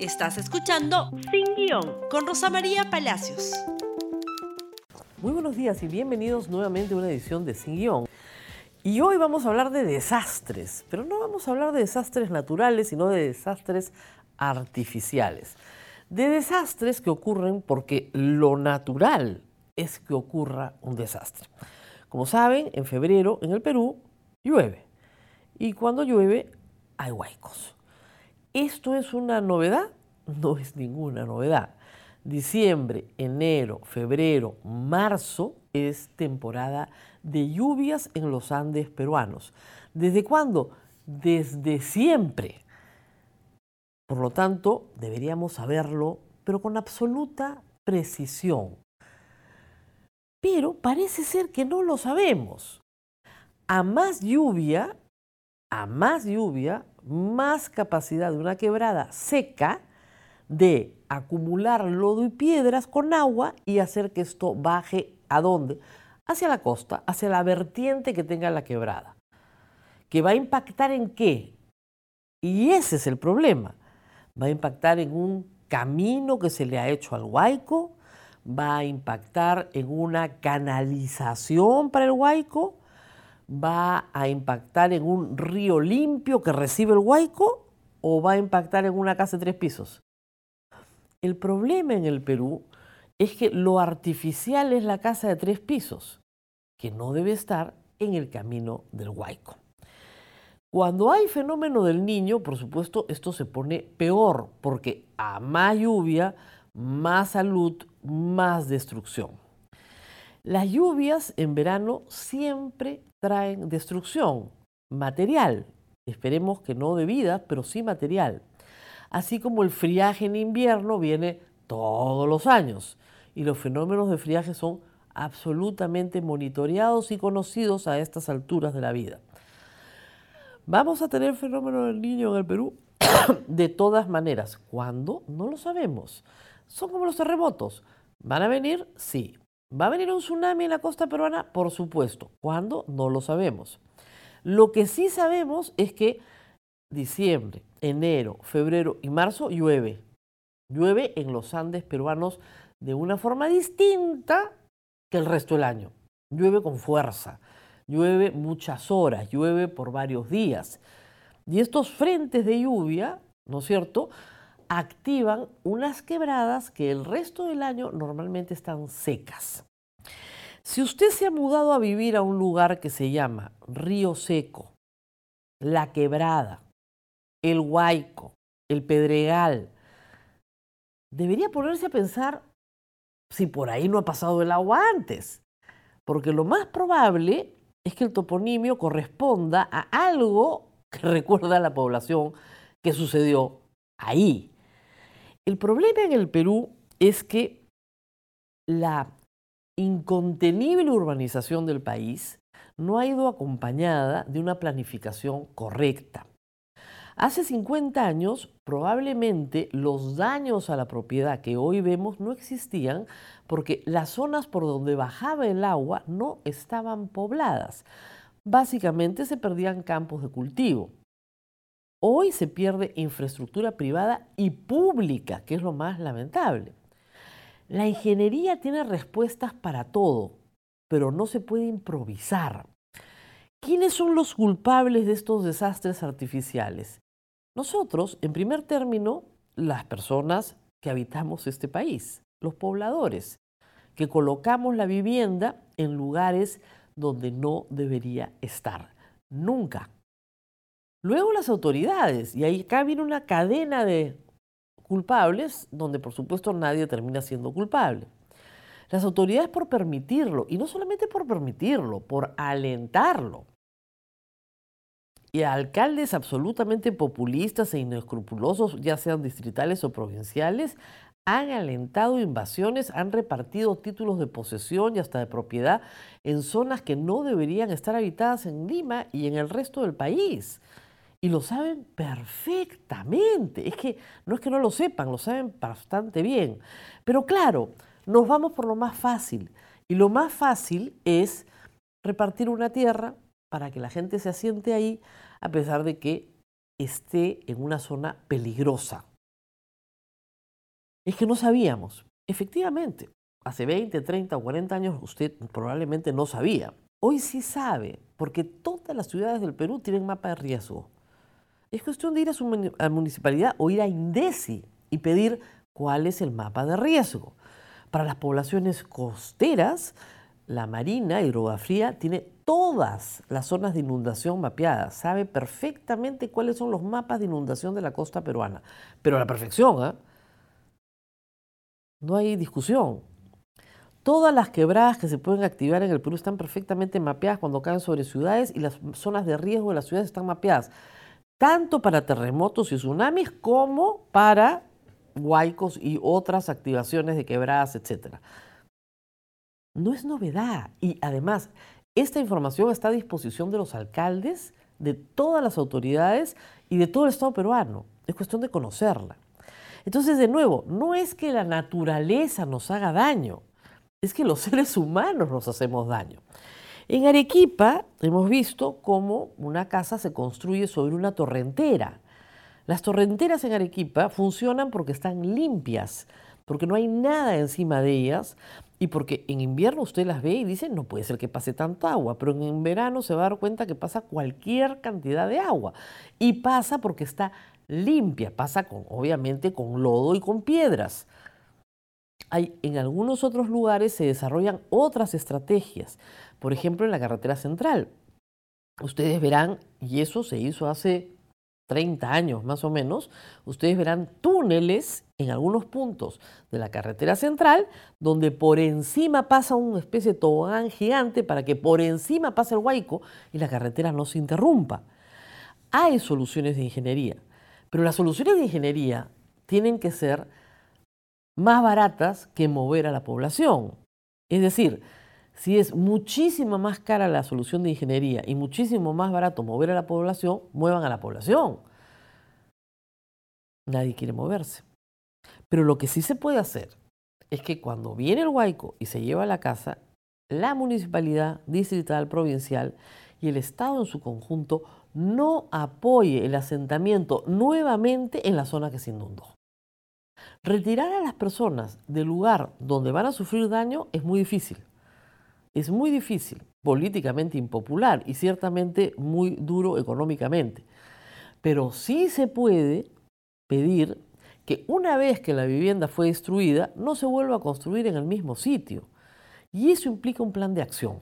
Estás escuchando Sin Guión con Rosa María Palacios. Muy buenos días y bienvenidos nuevamente a una edición de Sin Guión. Y hoy vamos a hablar de desastres, pero no vamos a hablar de desastres naturales, sino de desastres artificiales. De desastres que ocurren porque lo natural es que ocurra un desastre. Como saben, en febrero en el Perú llueve. Y cuando llueve hay huaicos. ¿Esto es una novedad? No es ninguna novedad. Diciembre, enero, febrero, marzo es temporada de lluvias en los Andes peruanos. ¿Desde cuándo? Desde siempre. Por lo tanto, deberíamos saberlo, pero con absoluta precisión. Pero parece ser que no lo sabemos. A más lluvia, a más lluvia, más capacidad de una quebrada seca de acumular lodo y piedras con agua y hacer que esto baje a dónde? Hacia la costa, hacia la vertiente que tenga la quebrada. ¿Que va a impactar en qué? Y ese es el problema. Va a impactar en un camino que se le ha hecho al Huayco, va a impactar en una canalización para el Huayco, va a impactar en un río limpio que recibe el Huayco o va a impactar en una casa de tres pisos. El problema en el Perú es que lo artificial es la casa de tres pisos, que no debe estar en el camino del Huayco. Cuando hay fenómeno del niño, por supuesto, esto se pone peor, porque a más lluvia, más salud, más destrucción. Las lluvias en verano siempre traen destrucción material, esperemos que no de vida, pero sí material. Así como el friaje en invierno viene todos los años y los fenómenos de friaje son absolutamente monitoreados y conocidos a estas alturas de la vida. ¿Vamos a tener fenómeno del niño en el Perú? de todas maneras, ¿cuándo? No lo sabemos. Son como los terremotos. ¿Van a venir? Sí. ¿Va a venir un tsunami en la costa peruana? Por supuesto. ¿Cuándo? No lo sabemos. Lo que sí sabemos es que diciembre, enero, febrero y marzo llueve. Llueve en los Andes peruanos de una forma distinta que el resto del año. Llueve con fuerza, llueve muchas horas, llueve por varios días. Y estos frentes de lluvia, ¿no es cierto?, activan unas quebradas que el resto del año normalmente están secas. Si usted se ha mudado a vivir a un lugar que se llama Río Seco, La Quebrada, El Huayco, El Pedregal, debería ponerse a pensar si por ahí no ha pasado el agua antes, porque lo más probable es que el toponimio corresponda a algo que recuerda a la población que sucedió ahí. El problema en el Perú es que la incontenible urbanización del país no ha ido acompañada de una planificación correcta. Hace 50 años probablemente los daños a la propiedad que hoy vemos no existían porque las zonas por donde bajaba el agua no estaban pobladas. Básicamente se perdían campos de cultivo. Hoy se pierde infraestructura privada y pública, que es lo más lamentable. La ingeniería tiene respuestas para todo, pero no se puede improvisar. ¿Quiénes son los culpables de estos desastres artificiales? Nosotros, en primer término, las personas que habitamos este país, los pobladores, que colocamos la vivienda en lugares donde no debería estar. Nunca Luego las autoridades, y ahí acá viene una cadena de culpables donde por supuesto nadie termina siendo culpable. Las autoridades por permitirlo, y no solamente por permitirlo, por alentarlo. Y alcaldes absolutamente populistas e inescrupulosos, ya sean distritales o provinciales, han alentado invasiones, han repartido títulos de posesión y hasta de propiedad en zonas que no deberían estar habitadas en Lima y en el resto del país. Y lo saben perfectamente. Es que no es que no lo sepan, lo saben bastante bien. Pero claro, nos vamos por lo más fácil. Y lo más fácil es repartir una tierra para que la gente se asiente ahí, a pesar de que esté en una zona peligrosa. es que no sabíamos. Efectivamente, hace 20, 30 o 40 años usted probablemente no sabía. Hoy sí sabe, porque todas las ciudades del Perú tienen mapa de riesgo. Es cuestión de ir a su municipalidad o ir a INDECI y pedir cuál es el mapa de riesgo. Para las poblaciones costeras, la Marina Hidrografía tiene todas las zonas de inundación mapeadas, sabe perfectamente cuáles son los mapas de inundación de la costa peruana, pero a la perfección, ¿ah? no hay discusión. Todas las quebradas que se pueden activar en el Perú están perfectamente mapeadas cuando caen sobre ciudades y las zonas de riesgo de las ciudades están mapeadas, tanto para terremotos y tsunamis como para huaicos y otras activaciones de quebradas, etc. No es novedad y además esta información está a disposición de los alcaldes, de todas las autoridades y de todo el Estado peruano. Es cuestión de conocerla. Entonces, de nuevo, no es que la naturaleza nos haga daño, es que los seres humanos nos hacemos daño. En Arequipa hemos visto cómo una casa se construye sobre una torrentera. Las torrenteras en Arequipa funcionan porque están limpias, porque no hay nada encima de ellas y porque en invierno usted las ve y dice, no puede ser que pase tanta agua, pero en verano se va a dar cuenta que pasa cualquier cantidad de agua. Y pasa porque está limpia, pasa con, obviamente con lodo y con piedras hay, en algunos otros lugares se desarrollan otras estrategias. Por ejemplo, en la carretera central. Ustedes verán, y eso se hizo hace 30 años más o menos, ustedes verán túneles en algunos puntos de la carretera central donde por encima pasa una especie de tobogán gigante para que por encima pase el huaico y la carretera no se interrumpa. Hay soluciones de ingeniería, pero las soluciones de ingeniería tienen que ser más baratas que mover a la población. Es decir, si es muchísimo más cara la solución de ingeniería y muchísimo más barato mover a la población, muevan a la población. Nadie quiere moverse. Pero lo que sí se puede hacer es que cuando viene el huaico y se lleva a la casa, la municipalidad distrital, provincial y el Estado en su conjunto no apoye el asentamiento nuevamente en la zona que se inundó. Retirar a las personas del lugar donde van a sufrir daño es muy difícil. Es muy difícil, políticamente impopular y ciertamente muy duro económicamente. Pero sí se puede pedir que una vez que la vivienda fue destruida, no se vuelva a construir en el mismo sitio. Y eso implica un plan de acción.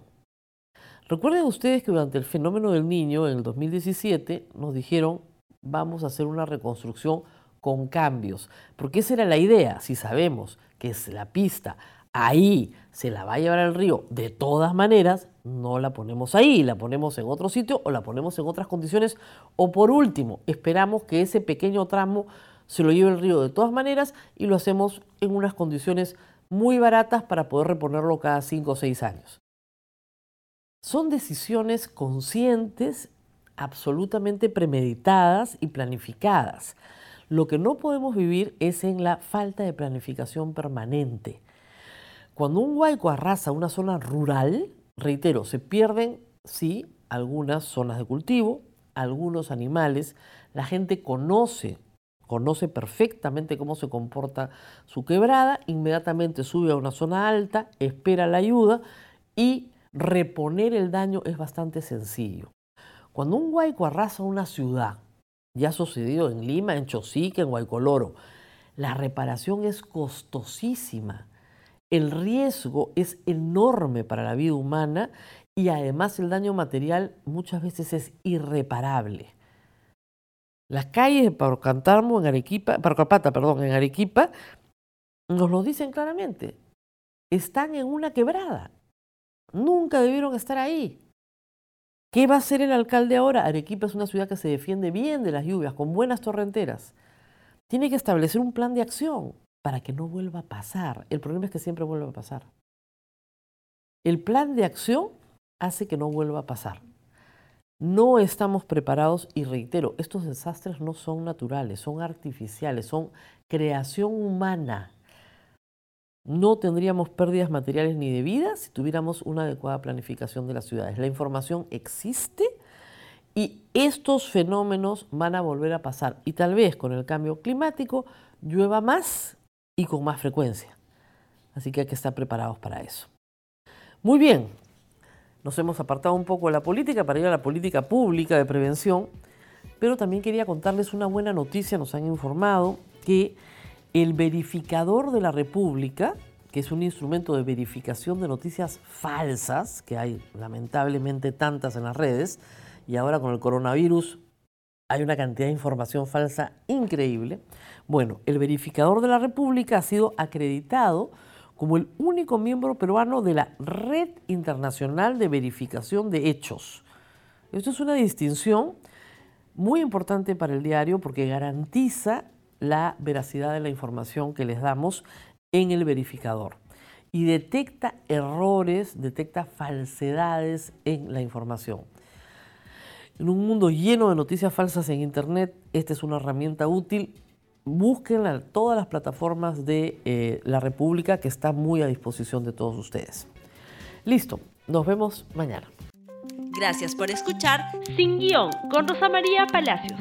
Recuerden ustedes que durante el fenómeno del niño, en el 2017, nos dijeron, vamos a hacer una reconstrucción con cambios, porque esa era la idea, si sabemos que es la pista ahí se la va a llevar al río, de todas maneras, no la ponemos ahí, la ponemos en otro sitio o la ponemos en otras condiciones, o por último, esperamos que ese pequeño tramo se lo lleve el río de todas maneras y lo hacemos en unas condiciones muy baratas para poder reponerlo cada cinco o seis años. Son decisiones conscientes, absolutamente premeditadas y planificadas. Lo que no podemos vivir es en la falta de planificación permanente. Cuando un huaico arrasa una zona rural, reitero, se pierden, sí, algunas zonas de cultivo, algunos animales, la gente conoce, conoce perfectamente cómo se comporta su quebrada, inmediatamente sube a una zona alta, espera la ayuda y reponer el daño es bastante sencillo. Cuando un huaico arrasa una ciudad, ya ha sucedido en Lima, en Chosique, en Guaycoloro. La reparación es costosísima. El riesgo es enorme para la vida humana y además el daño material muchas veces es irreparable. Las calles de Parocantarmo en Arequipa, Parocapata, perdón, en Arequipa, nos lo dicen claramente. Están en una quebrada. Nunca debieron estar ahí. ¿Qué va a hacer el alcalde ahora? Arequipa es una ciudad que se defiende bien de las lluvias, con buenas torrenteras. Tiene que establecer un plan de acción para que no vuelva a pasar. El problema es que siempre vuelve a pasar. El plan de acción hace que no vuelva a pasar. No estamos preparados y reitero, estos desastres no son naturales, son artificiales, son creación humana. No tendríamos pérdidas materiales ni de vida si tuviéramos una adecuada planificación de las ciudades. La información existe y estos fenómenos van a volver a pasar. Y tal vez con el cambio climático llueva más y con más frecuencia. Así que hay que estar preparados para eso. Muy bien, nos hemos apartado un poco de la política para ir a la política pública de prevención, pero también quería contarles una buena noticia. Nos han informado que el verificador de la República, que es un instrumento de verificación de noticias falsas, que hay lamentablemente tantas en las redes, y ahora con el coronavirus hay una cantidad de información falsa increíble. Bueno, el verificador de la República ha sido acreditado como el único miembro peruano de la Red Internacional de Verificación de Hechos. Esto es una distinción muy importante para el diario porque garantiza la veracidad de la información que les damos en el verificador y detecta errores, detecta falsedades en la información. En un mundo lleno de noticias falsas en Internet, esta es una herramienta útil. Búsquenla en todas las plataformas de eh, la República que está muy a disposición de todos ustedes. Listo, nos vemos mañana. Gracias por escuchar Sin Guión con Rosa María Palacios.